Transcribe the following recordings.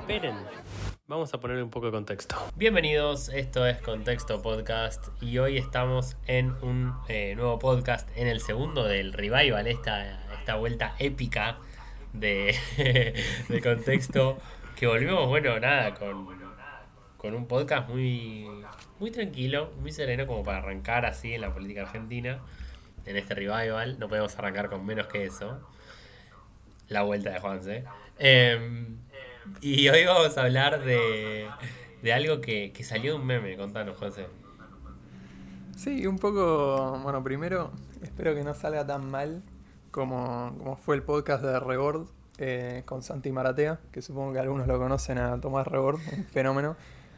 Esperen. Vamos a poner un poco de contexto. Bienvenidos, esto es Contexto Podcast y hoy estamos en un eh, nuevo podcast, en el segundo del revival, esta, esta vuelta épica de, de contexto, que volvimos, bueno, nada, con, con un podcast muy, muy tranquilo, muy sereno como para arrancar así en la política argentina, en este revival, no podemos arrancar con menos que eso, la vuelta de Juanse. Em, y hoy vamos a hablar de, de algo que, que salió de un meme, contanos, José. Sí, un poco, bueno, primero espero que no salga tan mal como, como fue el podcast de Rebord eh, con Santi Maratea, que supongo que algunos lo conocen a Tomás Rebord, un fenómeno.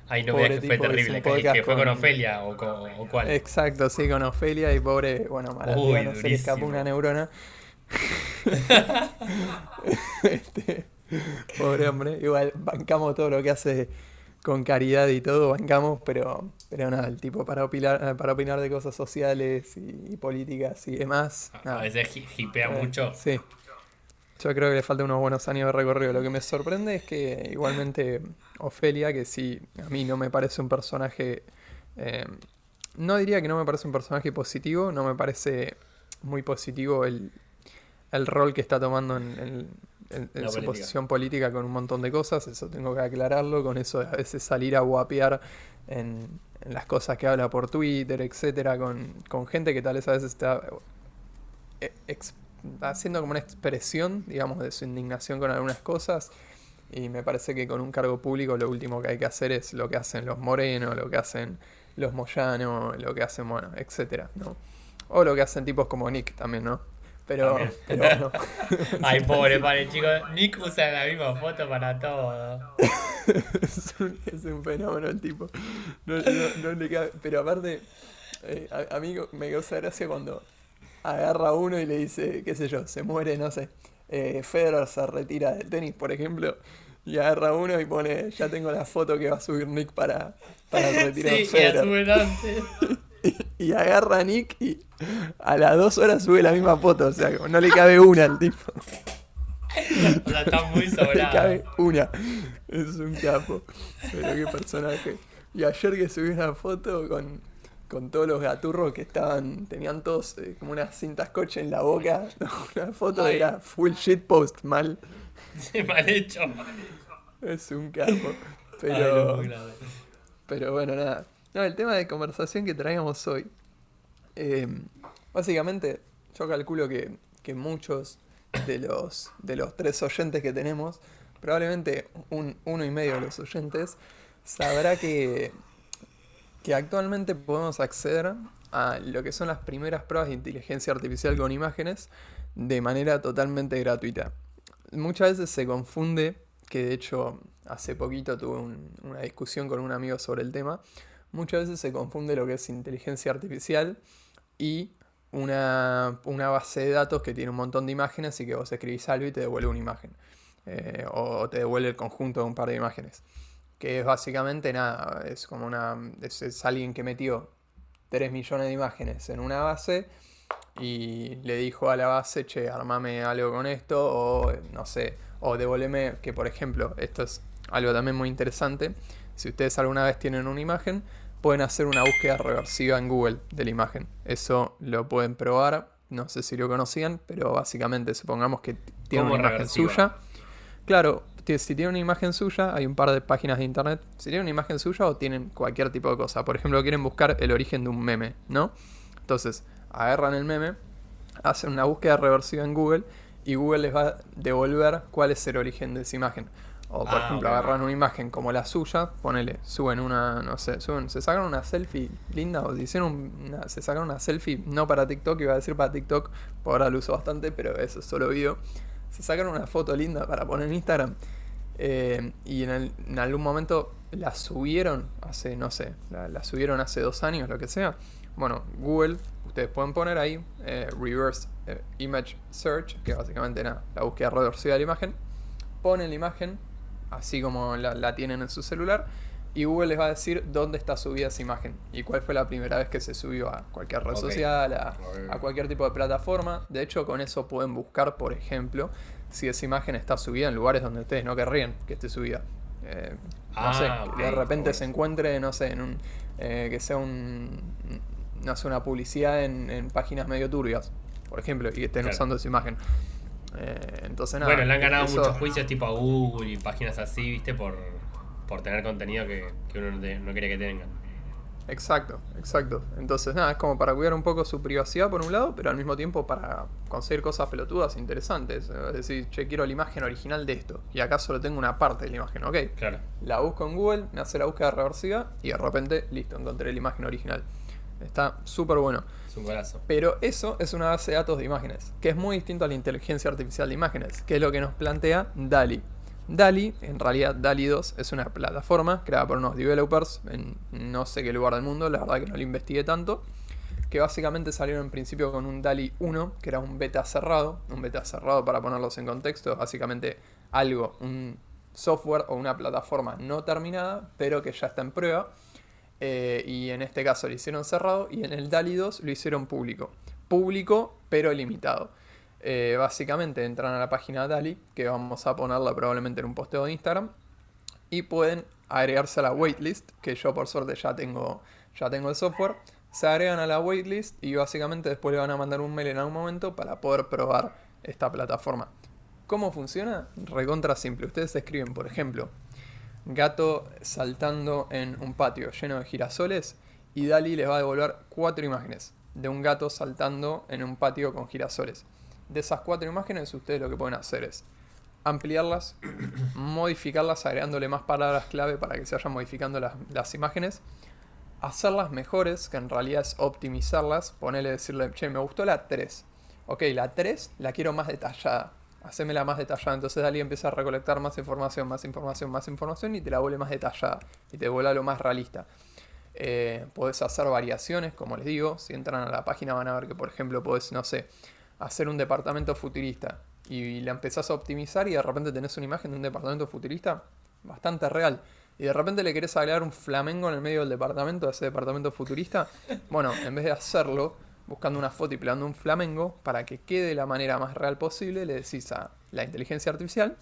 Ay, no me fue terrible, que, que fue con Ofelia o, con, o cuál. Exacto, sí, con Ofelia y pobre, bueno, Maratea no se le escapó una neurona. Este, pobre hombre, igual bancamos todo lo que hace con caridad y todo, bancamos, pero, pero nada, el tipo para opinar, para opinar de cosas sociales y, políticas y demás. A veces hipea eh, mucho. Sí. Yo creo que le falta unos buenos años de recorrido. Lo que me sorprende es que igualmente Ofelia, que sí, a mí no me parece un personaje... Eh, no diría que no me parece un personaje positivo, no me parece muy positivo el, el rol que está tomando en, en, su posición política con un montón de cosas, eso tengo que aclararlo, con eso de a veces salir a guapear en, las cosas que habla por Twitter, etcétera, con, con gente que tal vez a veces está eh, haciendo como una expresión, digamos, de su indignación con algunas cosas. Y me parece que con un cargo público lo último que hay que hacer es lo que hacen los morenos, lo que hacen los Moyano, lo que hacen, bueno, etcétera, ¿no? O lo que hacen tipos como Nick también, ¿no? Pero, pero no. Ay, pobre, padre, chicos. Nick usa la misma foto para todo. es, un, fenómeno el tipo. No, le cabe. Pero aparte, eh, a, mí me causa gracia cuando agarra a uno y le dice, qué sé yo, se muere, no sé. Eh, Federer se retira del tenis, por ejemplo. Y agarra a uno y pone, ya tengo la foto que va a subir Nick para, para retirar sí, Federer. y agarra a Nick y a las dos horas sube la misma foto. O sea, no le cabe una al tipo. O sea, está muy sobrado. No le cabe una. Es un capo. Pero qué personaje. Y ayer que subí una foto con, con todos los gaturros que estaban, tenían todos eh, como unas cintas coche en la boca. Una foto era full shitpost, mal. Sí, mal hecho. Es un capo. Pero, pero bueno, nada. El tema de conversación que traíamos hoy. Eh, básicamente, yo calculo que, muchos de los, de los tres oyentes que tenemos, probablemente un, uno y medio de los oyentes, sabrá que, que actualmente podemos acceder a lo que son las primeras pruebas de inteligencia artificial con imágenes de manera totalmente gratuita. Muchas veces se confunde, que de hecho hace poquito tuve una discusión con un amigo sobre el tema, muchas veces se confunde lo que es inteligencia artificial y una, base de datos que tiene un montón de imágenes y que vos escribís algo y te devuelve una imagen. Eh, o te devuelve el conjunto de un par de imágenes. Que es básicamente nada, es como una. Es, alguien que metió 3 millones de imágenes en una base y le dijo a la base, che, armame algo con esto, o no sé, o devuélveme, que por ejemplo, esto es algo también muy interesante. Si ustedes alguna vez tienen una imagen, pueden hacer una búsqueda reversiva en Google de la imagen. Eso lo pueden probar. No sé si lo conocían, pero básicamente supongamos que tiene una imagen suya. Claro, si tiene una imagen suya, hay un par de páginas de internet. Si tienen una imagen suya o tienen cualquier tipo de cosa. Por ejemplo, quieren buscar el origen de un meme, ¿no? Entonces, agarran el meme, hacen una búsqueda reversiva en Google y Google les va a devolver cuál es el origen de esa imagen. O por ah, ejemplo, agarran una imagen como la suya, ponele, suben una, no sé, suben, se sacan una selfie linda o hicieron una, se sacan una selfie no para TikTok, iba a decir para TikTok, por ahora lo uso bastante, pero eso es solo video. Se sacan una foto linda para poner en Instagram eh, y en, algún momento la subieron hace, no sé, la, subieron hace dos años, lo que sea. Bueno, Google, ustedes pueden poner ahí eh, Reverse eh, Image Search, que básicamente nada, la búsqueda reversiva de la imagen. Ponen la imagen así como la, tienen en su celular, y Google les va a decir dónde está subida esa imagen y cuál fue la primera vez que se subió a cualquier red social, a, cualquier tipo de plataforma. De hecho, con eso pueden buscar, por ejemplo, si esa imagen está subida en lugares donde ustedes no querrían que esté subida. Eh, no sé, Ah, que de ok, repente se encuentre, no sé, en un, eh, que sea un, no sé, una publicidad en, en páginas medio turbias, por ejemplo, y que estén Claro. usando esa imagen. Eh, entonces nada. bueno, le han ganado eso- muchos juicios tipo a Google y páginas así, ¿viste? Por, por tener contenido que, que uno no, te- no quiere que tengan. Exacto, exacto. Entonces, nada, es como para cuidar un poco su privacidad por un lado, pero al mismo tiempo para conseguir cosas pelotudas interesantes. Es decir, che, quiero la imagen original de esto. Y acá solo tengo una parte de la imagen, ok. Claro. La busco en Google, me hace la búsqueda reversiva y de repente, listo, encontré la imagen original. Está súper bueno. Es un golazo. Pero eso es una base de datos de imágenes, que es muy distinto a la inteligencia artificial de imágenes, que es lo que nos plantea DALI. DALI, en realidad DALI 2, es una plataforma creada por unos developers en no sé qué lugar del mundo, la verdad que no lo investigué tanto, que básicamente salieron en principio con un DALI 1, que era un beta cerrado, un beta cerrado para ponerlos en contexto, es básicamente algo, un software o una plataforma no terminada, pero que ya está en prueba. Eh, y en este caso lo hicieron cerrado y en el DALI 2 lo hicieron público. Público pero limitado. Eh, básicamente entran a la página DALI, que vamos a ponerla probablemente en un posteo de Instagram, y pueden agregarse a la waitlist, que yo por suerte ya tengo, ya tengo el software. Se agregan a la waitlist y básicamente después le van a mandar un mail en algún momento para poder probar esta plataforma. ¿Cómo funciona? Recontra simple. Ustedes escriben, por ejemplo, gato saltando en un patio lleno de girasoles y Dali les va a devolver cuatro imágenes de un gato saltando en un patio con girasoles. De esas cuatro imágenes ustedes lo que pueden hacer es ampliarlas, modificarlas agregándole más palabras clave para que se vayan modificando las, imágenes, hacerlas mejores, que en realidad es optimizarlas, ponerle decirle, che, me gustó la 3. Ok, la 3 la quiero más detallada. Hacémela más detallada. Entonces Dali empieza a recolectar más información, más información, más información y te la vuelve más detallada. Y te vuelve a lo más realista. Eh, podés hacer variaciones, como les digo. Si entran a la página van a ver que, por ejemplo, podés, no sé, hacer un departamento futurista. Y la empezás a optimizar y de repente tenés una imagen de un departamento futurista bastante real. Y de repente le querés agregar un flamenco en el medio del departamento, de ese departamento futurista. Bueno, en vez de hacerlo, buscando una foto y pegando un flamenco, para que quede de la manera más real posible, le decís a la inteligencia artificial,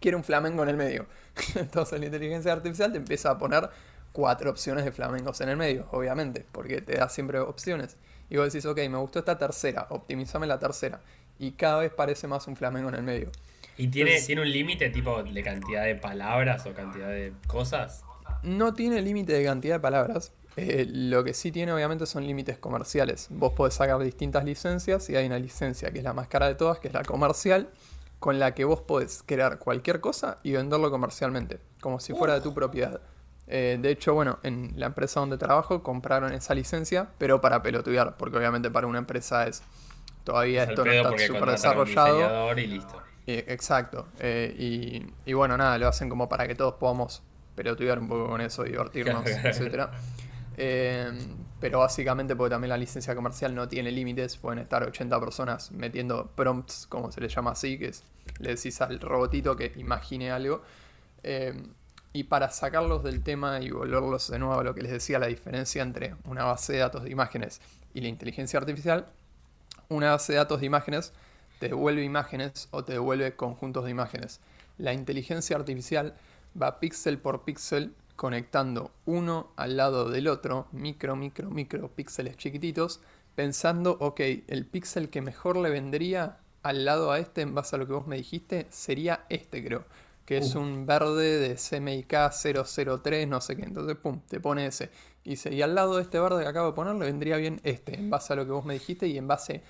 quiere un flamenco en el medio. Entonces la inteligencia artificial te empieza a poner cuatro opciones de flamencos en el medio, obviamente, porque te da siempre opciones. Y vos decís, ok, me gustó esta tercera, optimizame la tercera. Y cada vez parece más un flamenco en el medio. ¿Y tiene, Entonces- tiene un límite tipo de cantidad de palabras o cantidad de cosas? No tiene límite de cantidad de palabras. Eh, lo que sí tiene obviamente son límites comerciales. Vos podés sacar distintas licencias y hay una licencia que es la más cara de todas, que es la comercial, con la que vos podés crear cualquier cosa y venderlo comercialmente, como si fuera de tu propiedad. Eh, de hecho, bueno, en la empresa donde trabajo compraron esa licencia, pero para pelotudear, porque obviamente para una empresa es todavía Es esto no está súper desarrollado. y listo. Eh, exacto. Eh, y, y bueno, nada, lo hacen como para que todos podamos pelotudear un poco con eso, divertirnos, etcétera. Eh, pero básicamente porque también la licencia comercial no tiene límites, pueden estar 80 personas metiendo prompts, como se le llama así, que es, le decís al robotito que imagine algo. Eh, y para sacarlos del tema y volverlos de nuevo a lo que les decía, la diferencia entre una base de datos de imágenes y la inteligencia artificial, una base de datos de imágenes te devuelve imágenes o te devuelve conjuntos de imágenes. La inteligencia artificial va píxel por píxel conectando uno al lado del otro, micro, micro, micro píxeles chiquititos, pensando, ok, el píxel que mejor le vendría al lado a este en base a lo que vos me dijiste sería este, creo, que es Uh. un verde de CMYK 003, no sé qué, entonces, pum, te pone ese. Y, dice, y al lado de este verde que acabo de poner le vendría bien este, en base a lo que vos me dijiste y en base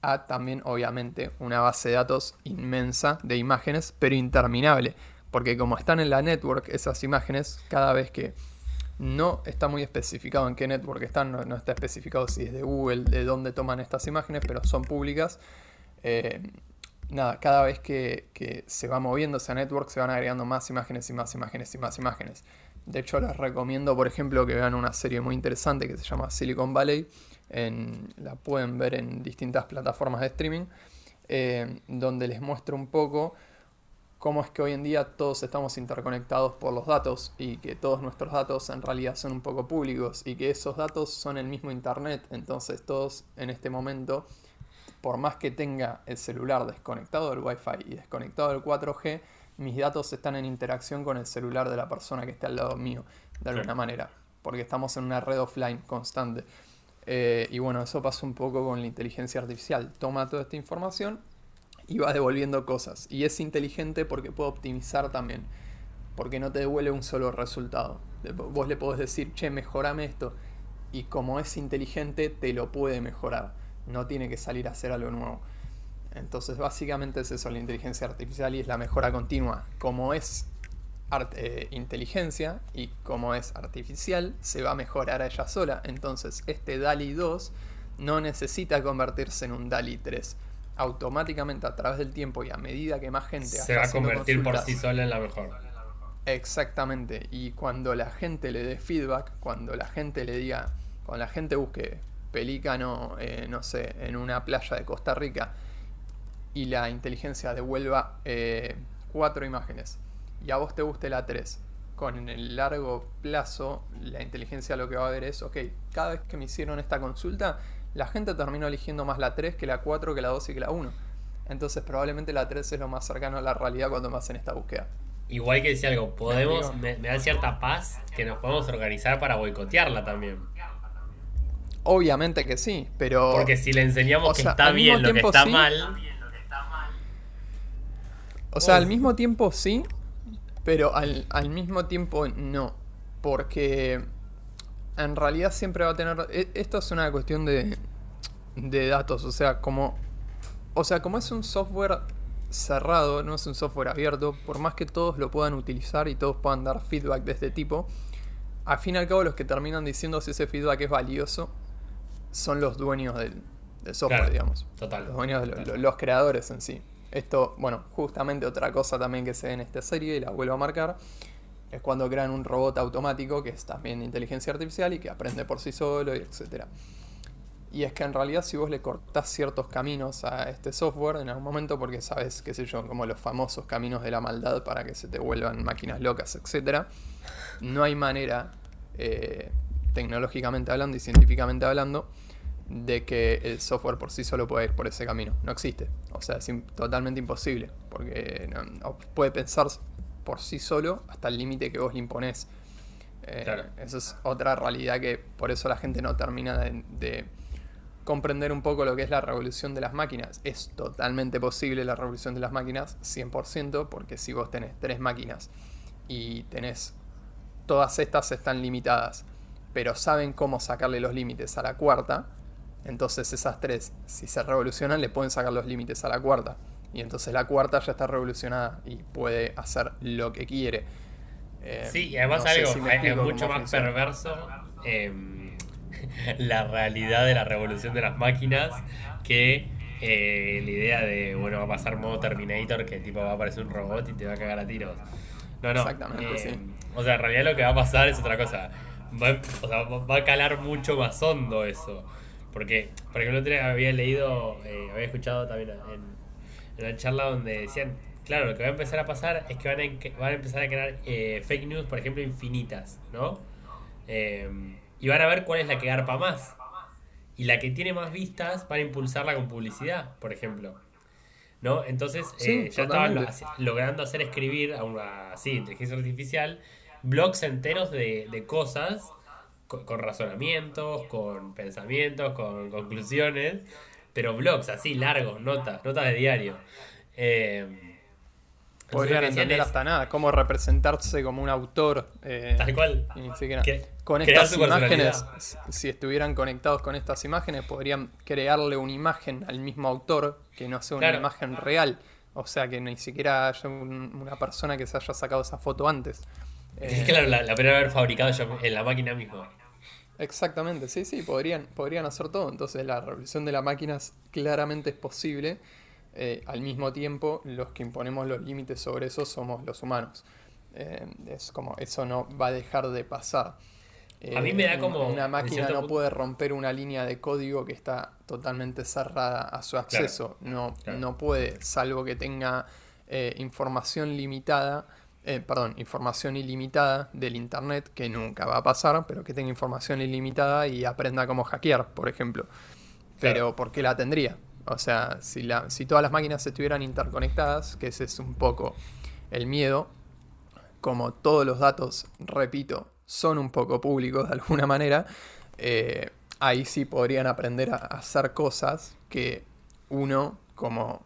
a también, obviamente, una base de datos inmensa de imágenes, pero interminable. Porque como están en la network esas imágenes, cada vez que no está muy especificado en qué network están, no, está especificado si es de Google, de dónde toman estas imágenes, pero son públicas. eh, nada, cada vez que, se va moviendo esa network se van agregando más imágenes y más imágenes y más imágenes. De hecho, les recomiendo, por ejemplo, que vean una serie muy interesante que se llama Silicon Valley. La pueden ver en distintas plataformas de streaming, eh, donde les muestro un poco cómo es que hoy en día todos estamos interconectados por los datos y que todos nuestros datos en realidad son un poco públicos y que esos datos son el mismo Internet. Entonces todos en este momento por más que tenga el celular desconectado del Wi-Fi y desconectado del 4G, mis datos están en interacción con el celular de la persona que está al lado mío, de alguna manera, porque estamos en una red offline constante. Eh, y bueno, eso pasa un poco con la inteligencia artificial. Toma toda esta información y va devolviendo cosas. Y es inteligente porque puede optimizar también, porque no te devuelve un solo resultado. Vos le podés decir, che, mejorame esto. Y como es inteligente, te lo puede mejorar. No tiene que salir a hacer algo nuevo. Entonces básicamente es eso la inteligencia artificial y es la mejora continua. Como es eh, inteligencia y como es artificial, se va a mejorar a ella sola. Entonces este DALI 2 no necesita convertirse en un DALI 3. Automáticamente a través del tiempo y a medida que más gente... Se va a convertir por sí sola en la mejor. Exactamente. Y cuando la gente le dé feedback, cuando la gente le diga, cuando la gente busque pelícano, eh, no sé, en una playa de Costa Rica, y la inteligencia devuelva eh, cuatro imágenes y a vos te guste la 3, con el largo plazo la inteligencia lo que va a ver es, ok, cada vez que me hicieron esta consulta, la gente terminó eligiendo más la 3 que la 4, que la 2 y que la 1. Entonces probablemente la 3 es lo más cercano a la realidad cuando me hacen esta búsqueda. Igual que decía algo, podemos, me, da cierta paz que nos podemos organizar para boicotearla también. Obviamente que sí, pero... Porque si le enseñamos que está bien lo que está mal o sea, al mismo tiempo sí, pero al, mismo tiempo no. Porque en realidad siempre va a tener. E, esto es una cuestión de, de datos. O sea, como. O sea, como es un software cerrado, no es un software abierto, por más que todos lo puedan utilizar y todos puedan dar feedback de este tipo, al fin y al cabo los que terminan diciendo si ese feedback es valioso son los dueños del, software, digamos. Total. Los dueños de los creadores en sí. Esto, bueno, justamente otra cosa también que se ve en esta serie, y la vuelvo a marcar, es cuando crean un robot automático que es también de inteligencia artificial y que aprende por sí solo, y etc. Y es que en realidad si vos le cortás ciertos caminos a este software en algún momento, porque sabes, qué sé yo, como los famosos caminos de la maldad para que se te vuelvan máquinas locas, etc., no hay manera, eh, tecnológicamente hablando y científicamente hablando, de que el software por sí solo puede ir por ese camino. No existe. O sea, es totalmente imposible. Porque puede pensar por sí solo hasta el límite que vos le imponés. Eh, Eso es otra realidad que por eso la gente no termina de, comprender un poco lo que es la revolución de las máquinas. Es totalmente posible la revolución de las máquinas, 100%, porque si vos tenés tres máquinas y tenés... Todas estas están limitadas, pero saben cómo sacarle los límites a la cuarta, entonces esas tres, si se revolucionan, le pueden sacar los límites a la cuarta. Y entonces la cuarta ya está revolucionada y puede hacer lo que quiere. Eh, sí, y además algo es mucho más perverso em, la realidad de la revolución de las máquinas que eh, la idea de, bueno, va a pasar modo Terminator, que tipo va a aparecer un robot y te va a cagar a tiros. No, no. Exactamente, em, O sea, en realidad lo que va a pasar es otra cosa. o sea, va a calar mucho más hondo eso. Porque, por ejemplo, había leído, eh, había escuchado también en, la charla donde decían, claro, lo que va a empezar a pasar es que van a, van a empezar a crear eh, fake news, por ejemplo, infinitas, ¿no? Em, y van a ver cuál es la que garpa más. Y la que tiene más vistas van a impulsarla con publicidad, por ejemplo. ¿No? Entonces, eh, ya estaban logrando hacer escribir a una sí, inteligencia artificial blogs enteros de, de cosas con, razonamientos, con pensamientos, con conclusiones, pero blogs así largos, notas, notas de diario. Eh, Podrían entender hasta nada, cómo representarse como un autor. Eh, tal cual. con estas imágenes, si estuvieran conectados con estas imágenes, podrían crearle una imagen al mismo autor que no sea una imagen real. O sea, que ni siquiera haya una persona que se haya sacado esa foto antes. Es que la, la podrían haber fabricado en la máquina misma. Exactamente, sí, sí, podrían, podrían hacer todo. Entonces la revolución de las máquinas claramente es posible. Eh, al mismo tiempo, los que imponemos los límites sobre eso somos los humanos. Eh, es como, eso no va a dejar de pasar. a mí me da eh, como... Una máquina no puede romper una línea de código que está totalmente cerrada a su acceso. No, no puede, salvo que tenga información limitada eh, perdón, información ilimitada del Internet, que nunca va a pasar, pero que tenga información ilimitada y aprenda cómo hackear, por ejemplo. Pero ¿por qué la tendría? O sea, si, la, si todas las máquinas estuvieran interconectadas, que ese es un poco el miedo, como todos los datos, repito, son un poco públicos de alguna manera, eh, ahí sí podrían aprender a hacer cosas que uno como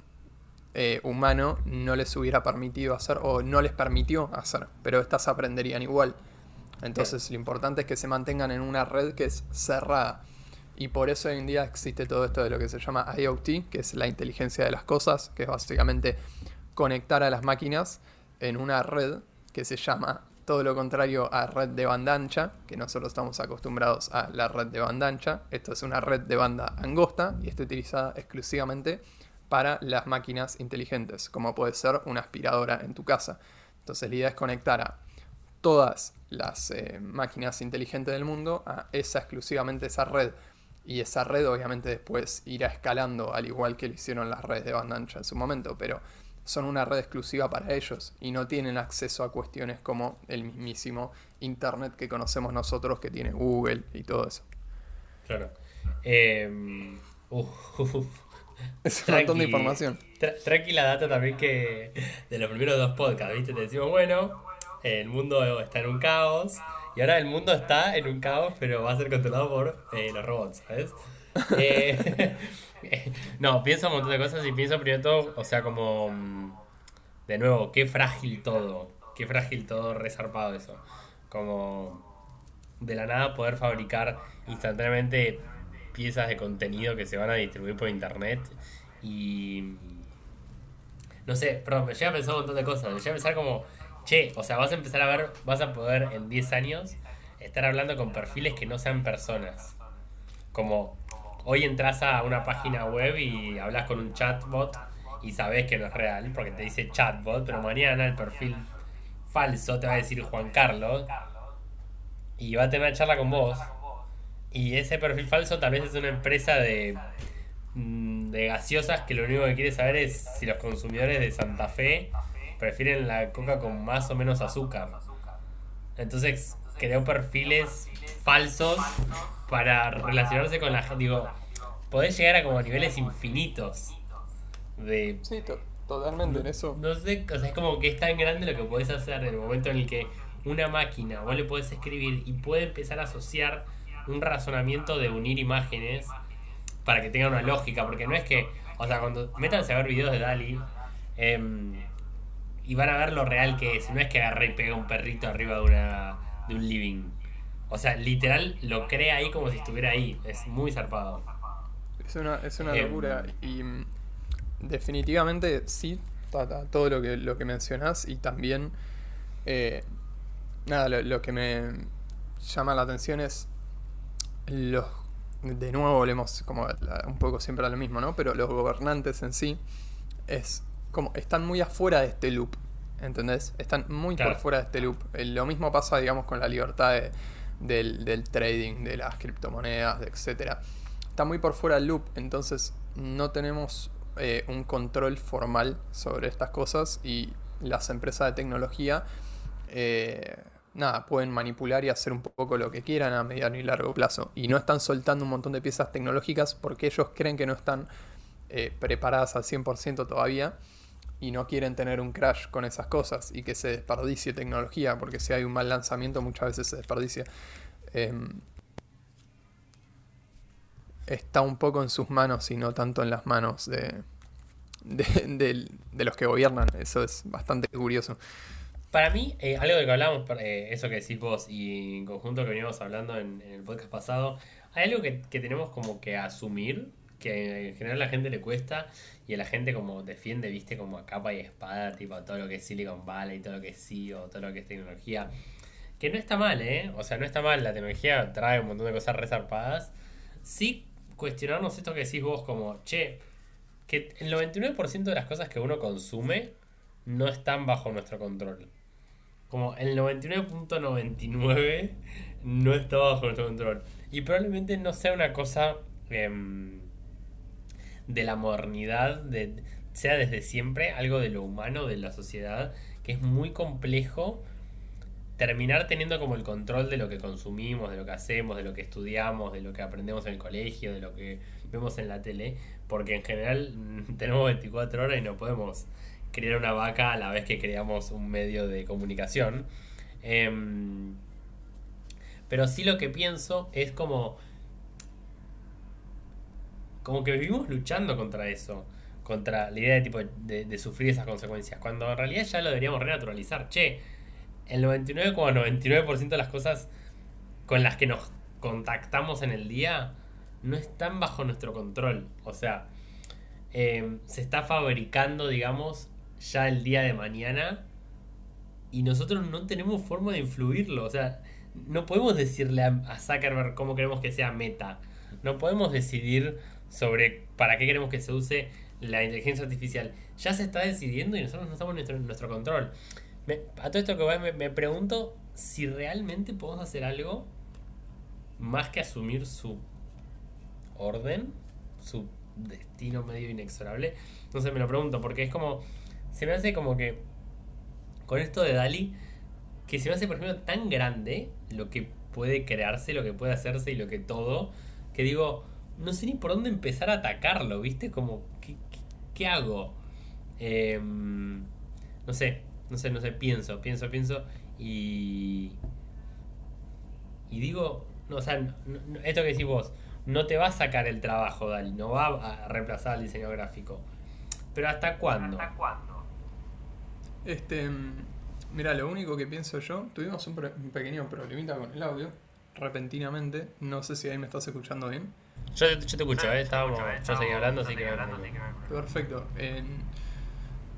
eh, humano no les hubiera permitido hacer o no les permitió hacer, pero estas aprenderían igual. Entonces lo importante es que se mantengan en una red que es cerrada. Y por eso hoy en día existe todo esto de lo que se llama IoT, que es la inteligencia de las cosas, que es básicamente conectar a las máquinas en una red que se llama todo lo contrario a red de banda ancha, que nosotros estamos acostumbrados a la red de banda ancha. Esto es una red de banda angosta y está utilizada exclusivamente para las máquinas inteligentes, como puede ser una aspiradora en tu casa. Entonces la idea es conectar a todas las eh, máquinas inteligentes del mundo a esa exclusivamente esa red. Y esa red obviamente después irá escalando al igual que lo hicieron las redes de banda ancha en su momento, pero son una red exclusiva para ellos y no tienen acceso a cuestiones como el mismísimo Internet que conocemos nosotros que tiene Google y todo eso. Claro. Eh, Es un montón de información. tranquila data también que de los primeros dos podcasts, ¿viste? Te decimos, bueno, el mundo está en un caos. Y ahora el mundo está en un caos, pero va a ser controlado por eh, los robots, ¿sabes? Eh, no, pienso un montón de cosas y pienso primero todo, o sea, como. Mm, de nuevo, qué frágil todo. Qué frágil todo, resarpado eso. Como. De la nada poder fabricar instantáneamente piezas de contenido que se van a distribuir por internet y no sé, pero me llega a pensar un montón de cosas, me llega a pensar como, che, o sea, vas a empezar a ver, vas a poder en 10 años estar hablando con perfiles que no sean personas. Como hoy entras a una página web y hablas con un chatbot y sabes que no es real porque te dice chatbot, pero mañana el perfil falso te va a decir Juan Carlos y va a tener una charla con vos y ese perfil falso tal vez es una empresa de, mm, de gaseosas que lo único que quiere saber es si los consumidores de Santa Fe prefieren la coca con más o menos azúcar. Entonces creó perfiles falsos para relacionarse con la gente. Digo, podés llegar a como niveles infinitos de... Sí, totalmente en eso. No sé, o sea, es como que es tan grande lo que podés hacer en el momento en el que una máquina, vos le podés escribir y puede empezar a asociar un razonamiento de unir imágenes para que tenga una lógica, porque no es que, o sea, cuando métanse a ver videos de Dali em, y van a ver lo real que es, no es que agarre y pega un perrito arriba de, una, de un living. O sea, literal lo crea ahí como si estuviera ahí, es muy zarpado. Es una, es una em, locura y mm, definitivamente sí, todo lo que, lo que mencionas y también, eh, nada, lo que me llama la atención es los de nuevo volvemos como un poco siempre a lo mismo, ¿no? Pero los gobernantes en sí es como están muy afuera de este loop, ¿entendés? Están muy por fuera de este loop. Eh, lo mismo pasa, digamos, con la libertad del, trading, de las criptomonedas, etcétera. Está muy por fuera del loop, entonces no tenemos eh, un control formal sobre estas cosas y las empresas de tecnología eh, nada, pueden manipular y hacer un poco lo que quieran a mediano y largo plazo. Y no están soltando un montón de piezas tecnológicas porque ellos creen que no están eh, preparadas al 100% todavía y no quieren tener un crash con esas cosas y que se desperdicie tecnología, porque si hay un mal lanzamiento muchas veces se desperdicia. Em, está un poco en sus manos y no tanto en las manos de, de los que gobiernan. Eso es bastante curioso. Para mí, eh, algo de que hablamos, eh, eso que decís vos y en conjunto que veníamos hablando en, el podcast pasado, hay algo que, tenemos como que asumir, que en general a la gente le cuesta y la gente como defiende, viste, como a capa y espada, tipo todo lo que es Silicon Valley, todo lo que es todo lo que es tecnología. Que no está mal, ¿eh? O sea, no está mal, la tecnología trae un montón de cosas resarpadas. Sí cuestionarnos esto que decís vos como, che, que el 99% de las cosas que uno consume no están bajo nuestro control como el 99.99 no está bajo nuestro control. Y probablemente no sea una cosa em, de la modernidad, de, sea desde siempre algo de lo humano, de la sociedad, que es muy complejo terminar teniendo como el control de lo que consumimos, de lo que hacemos, de lo que estudiamos, de lo que aprendemos en el colegio, de lo que vemos en la tele, porque en general tenemos 24 horas y no podemos crear una vaca a la vez que creamos un medio de comunicación. Em, pero sí lo que pienso es como. Como que vivimos luchando contra eso. Contra la idea de tipo de, sufrir esas consecuencias. Cuando en realidad ya lo deberíamos renaturalizar. Che, el 99,99% de las cosas con las que nos contactamos en el día no están bajo nuestro control. O sea, em, se está fabricando, digamos, ya el día de mañana y nosotros no tenemos forma de influirlo. O sea, no podemos decirle a, Zuckerberg cómo queremos que sea meta. No podemos decidir sobre para qué queremos que se use la inteligencia artificial. Ya se está decidiendo y nosotros no estamos en nuestro, control. a todo esto que voy, me, me pregunto si realmente podemos hacer algo más que asumir su orden, su destino medio inexorable. Entonces me lo pregunto, porque es como, se me hace como que, con esto de Dali, que se me hace, por ejemplo, tan grande lo que puede crearse, lo que puede hacerse y lo que todo, que digo, no sé ni por dónde empezar a atacarlo, ¿viste? Como, ¿qué, hago? Em, no sé, no sé, no sé, pienso, pienso, pienso y... Y digo, no, o sea, esto que decís vos, no te va a sacar el trabajo, Dali, no va a reemplazar el diseño gráfico. Pero ¿hasta cuándo? ¿Hasta cuándo? Este, mira, lo único que pienso yo, tuvimos un, pequeño problemita con el audio, repentinamente. No sé si ahí me estás escuchando bien. Yo, te escucho, ¿eh? Estábamos, yo seguí hablando, así que... Perfecto.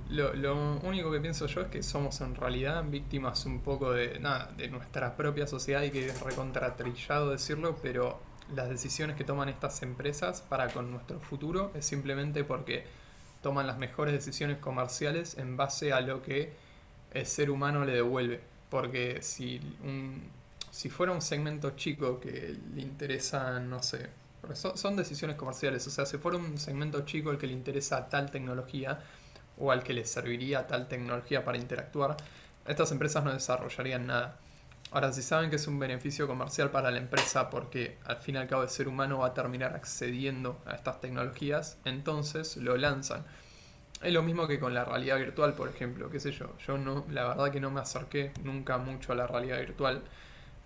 lo, lo, único que pienso yo es que somos en realidad víctimas un poco de nada, de nuestra propia sociedad y que es recontratrillado decirlo, pero las decisiones que toman estas empresas para con nuestro futuro es simplemente porque toman las mejores decisiones comerciales en base a lo que el ser humano le devuelve. Porque si, un, si fuera un segmento chico que le interesa, no sé, son, decisiones comerciales, o sea, si fuera un segmento chico el que le interesa tal tecnología o al que le serviría tal tecnología para interactuar, estas empresas no desarrollarían nada. Ahora, si saben que es un beneficio comercial para la empresa porque al fin y al cabo el ser humano va a terminar accediendo a estas tecnologías, entonces lo lanzan. Es lo mismo que con la realidad virtual, por ejemplo, qué sé yo. Yo no, la verdad que no me acerqué nunca mucho a la realidad virtual,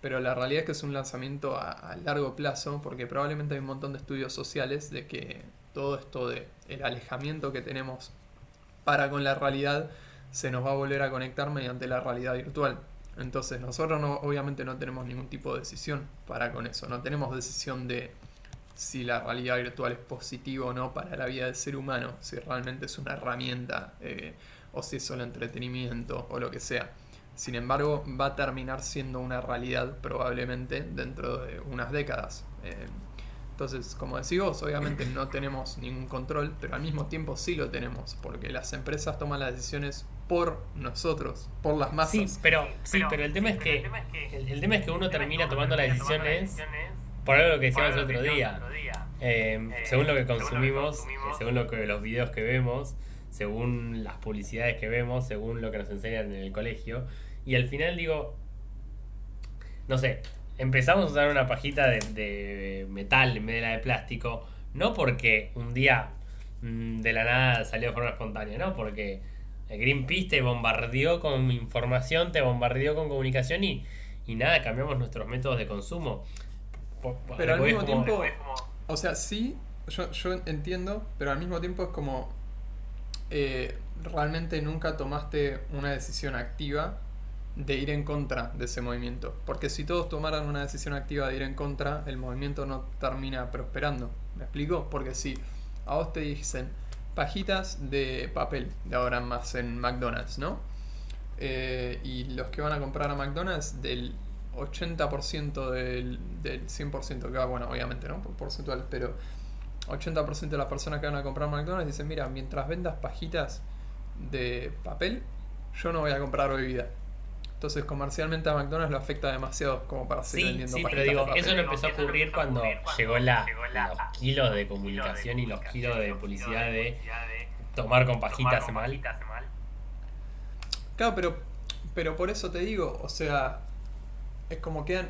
pero la realidad es que es un lanzamiento a, largo plazo porque probablemente hay un montón de estudios sociales de que todo esto de el alejamiento que tenemos para con la realidad se nos va a volver a conectar mediante la realidad virtual. Entonces nosotros no, obviamente no tenemos ningún tipo de decisión para con eso. No tenemos decisión de si la realidad virtual es positiva o no para la vida del ser humano, si realmente es una herramienta eh, o si es solo entretenimiento o lo que sea. Sin embargo, va a terminar siendo una realidad probablemente dentro de unas décadas. Eh, entonces, como decís vos, obviamente no tenemos ningún control, pero al mismo tiempo sí lo tenemos, porque las empresas toman las decisiones por nosotros, por las masas. Sí, pero, sí, pero, el, tema es que, el, tema es que uno termina tomando las decisiones por algo que decíamos el otro día. Eh, según lo que consumimos, según lo que los videos que vemos, según las publicidades que vemos, según lo que nos enseñan en el colegio. Y al final digo, no sé, empezamos a usar una pajita de, metal en vez de la de plástico, no porque un día mm, de la nada salió de forma espontánea, no, porque Greenpeace te bombardeó con información, te bombardeó con comunicación y, y nada, cambiamos nuestros métodos de consumo. Pero al mismo tiempo, o sea, sí, yo, yo entiendo, pero al mismo tiempo es como eh, realmente nunca tomaste una decisión activa de ir en contra de ese movimiento. Porque si todos tomaran una decisión activa de ir en contra, el movimiento no termina prosperando. ¿Me explico? Porque si a vos te dicen pajitas de papel de ahora más en McDonald's, ¿no? Eh, y los que van a comprar a McDonald's, del 80% del, del 100% que va, bueno, obviamente, ¿no? Por porcentual, pero 80% de las personas que van a comprar McDonald's dicen, mira, mientras vendas pajitas de papel, yo no voy a comprar bebida. Entonces comercialmente a McDonald's lo afecta demasiado como para seguir sí, vendiendo Sí, pero digo, eso no empezó a ocurrir cuando llegó la, los kilos de comunicación y los kilos de publicidad de tomar con pajitas mal. Claro, pero, pero por eso te digo, o sea, es como quedan.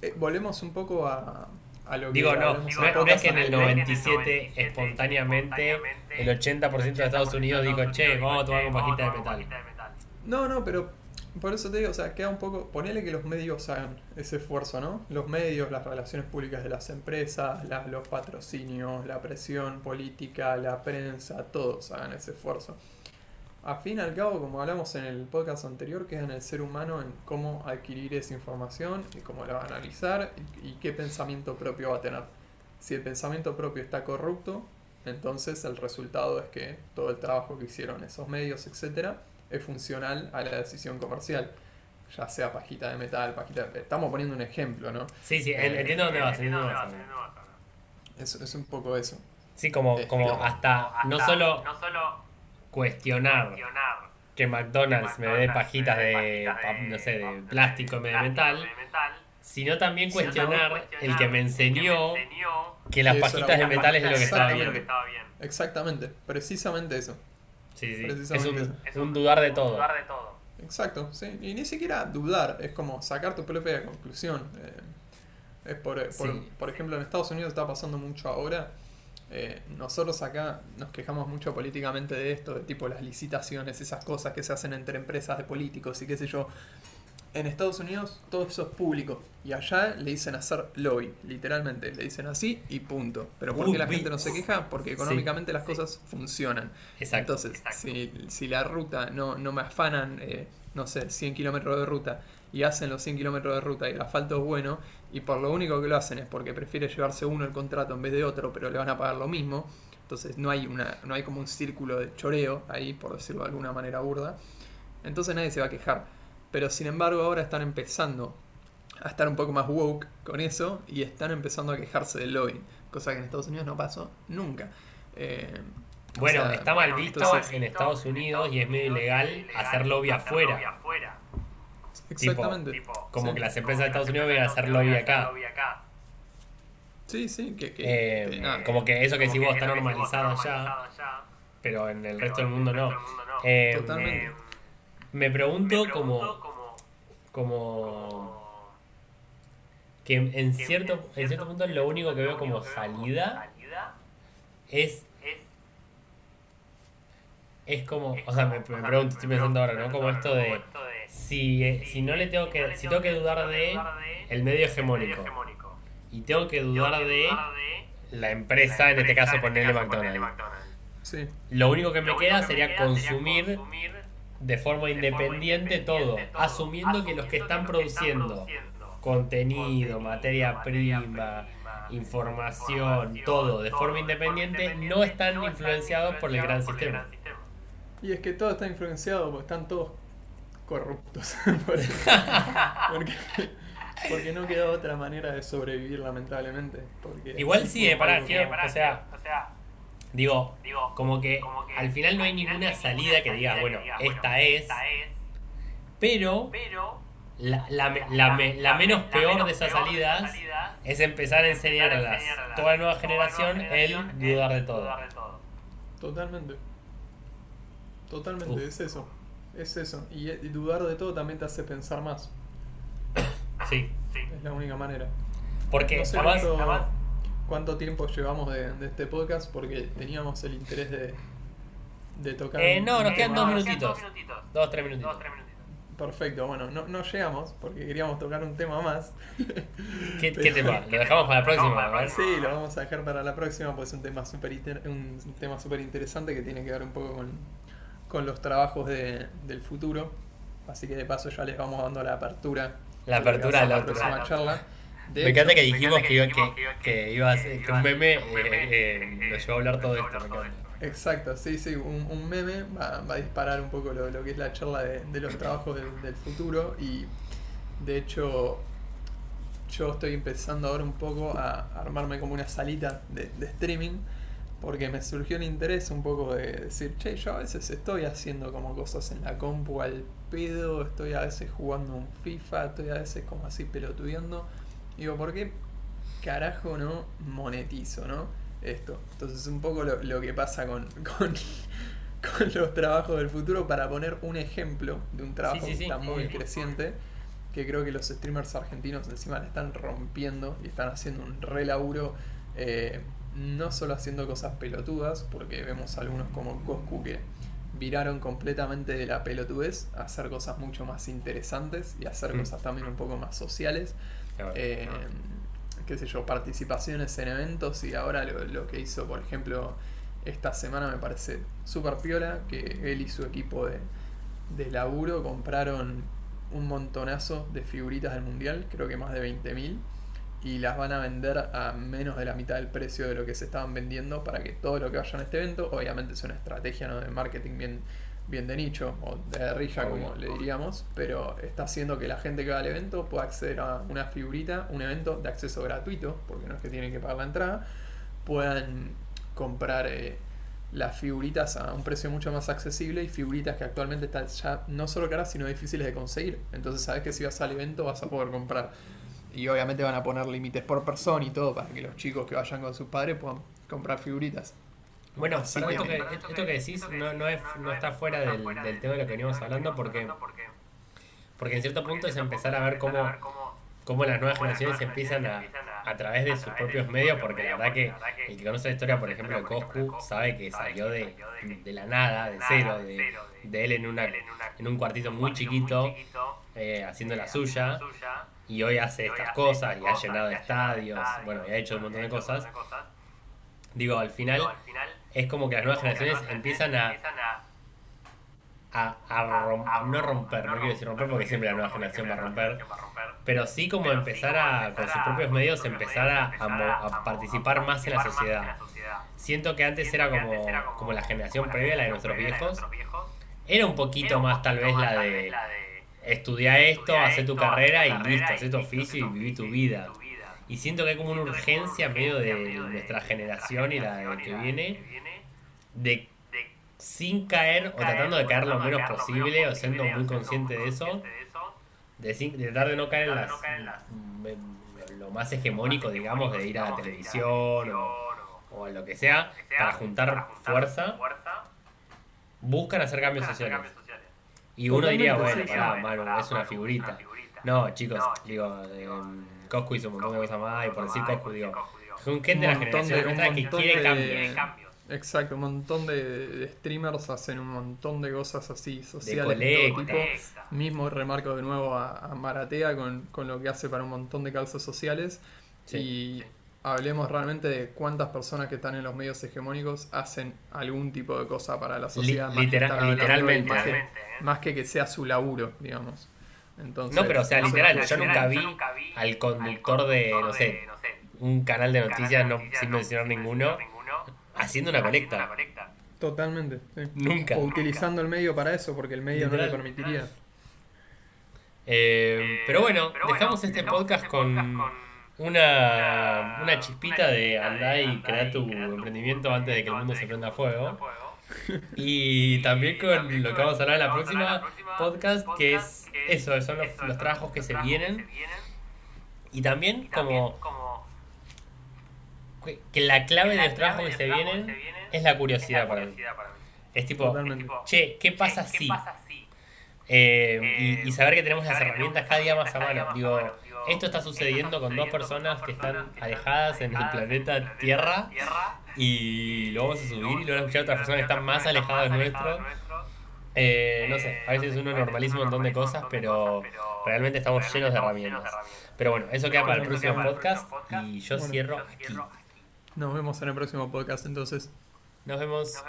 Eh, volvemos un poco a, a lo que. Digo, no, no, es que en el 97 espontáneamente el 80% de Estados Unidos dijo, che, vamos a tomar con pajita de metal. No, no, pero por eso te digo, o sea, queda un poco. Ponele que los medios hagan ese esfuerzo, ¿no? Los medios, las relaciones públicas de las empresas, los patrocinios, la presión política, la prensa, todos hagan ese esfuerzo. A fin y al cabo, como hablamos en el podcast anterior, queda en el ser humano en cómo adquirir esa información y cómo la va a analizar y, y qué pensamiento propio va a tener. Si el pensamiento propio está corrupto, entonces el resultado es que todo el trabajo que hicieron esos medios, etcétera, es funcional a la decisión comercial. Ya sea pajita de metal, pajita de... Estamos poniendo un ejemplo, ¿no? Sí, sí, eh, entiendo dónde vas. Es, es un poco eso. Sí, como, este, como hasta, no solo, no solo cuestionar, que McDonald's me dé pajitas de, no sé, de plástico en vez de metal, sino también cuestionar el que me enseñó que las pajitas de metal es lo que estaba bien. Exactamente, precisamente eso. Sí, sí. Es un, dudar de todo. Exacto, sí. Y ni siquiera dudar, es como sacar tu propia conclusión. Eh, es por, por, por, ejemplo, en Estados Unidos está pasando mucho ahora. Eh, nosotros acá nos quejamos mucho políticamente de esto, de tipo las licitaciones, esas cosas que se hacen entre empresas de políticos y qué sé yo en Estados Unidos todo eso es público y allá le dicen hacer lobby, literalmente, le dicen así y punto. Pero ¿por qué la gente no se queja? Porque económicamente las cosas funcionan. Entonces, Si, si, la ruta no, no me afanan, eh, no sé, 100 kilómetros de ruta y hacen los 100 kilómetros de ruta y el asfalto es bueno y por lo único que lo hacen es porque prefiere llevarse uno el contrato en vez de otro, pero le van a pagar lo mismo. Entonces no hay, una, no hay como un círculo de choreo ahí, por decirlo de alguna manera burda. Entonces nadie se va a quejar pero sin embargo ahora están empezando a estar un poco más woke con eso y están empezando a quejarse del lobbying, cosa que en Estados Unidos no pasó nunca. Eh, bueno, está mal visto en Estados Unidos y es medio ilegal hacer lobby afuera. Exactamente. como que las empresas de Estados Unidos vienen a hacer lobby acá. Sí, sí, que, eh, como que eso que decís vos está normalizado allá, pero en el resto del mundo no. Eh, Me pregunto, como, como, que en cierto, en cierto punto lo único que veo como salida es es como, o sea, me, pregunto, estoy pensando ahora, ¿no? Como esto de si, eh, si no le tengo que, si tengo que dudar de el medio hegemónico. y tengo que dudar de la empresa, en este caso ponerle McDonald's. Lo único que me queda sería consumir de forma independiente todo, asumiendo que los que están produciendo contenido, materia prima, información, todo de forma independiente, no están influenciados por el gran sistema. Y es que todo está influenciado porque están todos corruptos. porque, porque, no queda otra manera de sobrevivir, lamentablemente. Igual sí, eh, para, o sea, Digo, como, que al final no hay ninguna salida que diga, bueno, esta es, pero la, la, la, menos peor de esas salidas es empezar a enseñar a toda la nueva generación el dudar de todo. Totalmente. Totalmente, es eso. Es eso. Y, dudar de todo también te hace pensar más. Sí. Es la única manera. Porque además, cuánto tiempo llevamos de, este podcast porque teníamos el interés de, de tocar. Eh, no, nos quedan dos minutitos. Dos, tres minutitos. Perfecto, bueno, no, no llegamos porque queríamos tocar un tema más. ¿Qué, tema? ¿Lo dejamos para la próxima? Sí, lo vamos a dejar para la próxima, pues es un tema súper un tema super interesante que tiene que ver un poco con, con los trabajos de, del futuro. Así que de paso ya les vamos dando la apertura. La apertura de la, próxima charla. Me encanta que dijimos que, iba, que, iba a ser, que un meme eh, eh, nos llevó a hablar todo esto. Exacto, sí, sí, un, un meme va, va, a disparar un poco lo, lo, que es la charla de, de los trabajos del, del, futuro y de hecho yo estoy empezando ahora un poco a armarme como una salita de, de streaming porque me surgió el interés un poco de decir, che, yo a veces estoy haciendo como cosas en la compu al pedo, estoy a veces jugando un FIFA, estoy a veces como así pelotudeando Digo, ¿por qué carajo no monetizo, no? Esto. Entonces, un poco lo, que pasa con, con, los trabajos del futuro, para poner un ejemplo de un trabajo que está muy creciente. que creo que los streamers argentinos encima le están rompiendo y están haciendo un re laburo. Eh, no solo haciendo cosas pelotudas, porque vemos algunos como Coscu que viraron completamente de la pelotudez a hacer cosas mucho más interesantes y hacer mm. cosas también un poco más sociales. Eh, qué sé yo, participaciones en eventos y ahora lo, que hizo, por ejemplo, esta semana me parece súper piola, que él y su equipo de, de laburo compraron un montonazo de figuritas del mundial, creo que más de 20.000 y las van a vender a menos de la mitad del precio de lo que se estaban vendiendo para que todo lo que vaya en este evento, obviamente es una estrategia ¿no? de marketing bien, bien de nicho o de rilla como le diríamos, pero está haciendo que la gente que va al evento pueda acceder a una figurita, un evento de acceso gratuito, porque no es que tienen que pagar la entrada, puedan comprar eh, las figuritas a un precio mucho más accesible y figuritas que actualmente están ya no solo caras sino difíciles de conseguir. Entonces sabes que si vas al evento vas a poder comprar y obviamente van a poner límites por persona y todo para que los chicos que vayan con sus padres puedan comprar figuritas. Bueno, esto, que, esto, que, decís no, no, es, no está fuera del, del, tema de lo que veníamos hablando porque, porque en cierto punto es empezar a ver cómo, cómo las nuevas generaciones empiezan a, a través de sus propios medios, porque la verdad que el que conoce la historia, por ejemplo, de Coscu, sabe que salió de, de la nada, de cero, de, de él en, una, en un cuartito muy chiquito, eh, haciendo la suya y hoy hace estas cosas y ha llenado estadios, bueno, y ha hecho un montón de cosas. Digo, al final es como que las nuevas generaciones empiezan a a, a, no romper, no quiero decir romper porque siempre la nueva generación va a romper, pero sí como empezar a, con sus propios medios, empezar a, a, participar más en la sociedad. Siento que antes era como, como la generación previa, la de nuestros viejos, era un poquito más tal vez la de estudia esto, hace tu carrera y listo, hace tu oficio y viví tu vida. Y siento que hay como una urgencia medio de nuestra generación y la de que viene de sin caer o tratando de caer lo menos posible o siendo muy consciente de eso, de, tratar de no caer en las, lo más hegemónico, digamos, de ir a la televisión o, o lo que sea, para juntar fuerza, buscan hacer cambios sociales. Y uno diría, bueno, pará, es una figurita. No, chicos, digo, eh, Coscu hizo un montón de cosas más, y por decir Coscu, digo, es un gente de la generación que quiere cambios. Exacto, un montón de, streamers hacen un montón de cosas así, sociales de, todo tipo. Mismo remarco de nuevo a, Maratea con, con, lo que hace para un montón de causas sociales. y hablemos realmente de cuántas personas que están en los medios hegemónicos hacen algún tipo de cosa para la sociedad. literalmente. Más que, que, sea su laburo, digamos. Entonces, no, pero o sea, literal, yo nunca vi al conductor de, no sé, un canal de noticias, no, sin mencionar ninguno, haciendo una colecta. Totalmente. Nunca. O utilizando el medio para eso, porque el medio no le permitiría. Eh, pero bueno, dejamos este podcast con una, una chispita de andar y crear tu emprendimiento antes de que el mundo se prenda a fuego. Y también con lo que vamos a hablar en la próxima podcast, que es eso, son los, trabajos que se vienen. Y también como que la clave de los trabajos que se vienen es la curiosidad para mí. Es tipo, che, ¿qué pasa si? Eh, y, saber que tenemos las herramientas cada día más a mano. Digo, esto está sucediendo con dos personas que están alejadas en el planeta Tierra y lo vamos a subir y lo van a escuchar otras personas que están más alejadas de nuestro. Eh, no sé, a veces uno normaliza un montón de cosas, pero realmente estamos llenos de herramientas. Pero bueno, eso queda para el próximo podcast y yo cierro aquí. Nos vemos en el próximo podcast entonces. Nos vemos.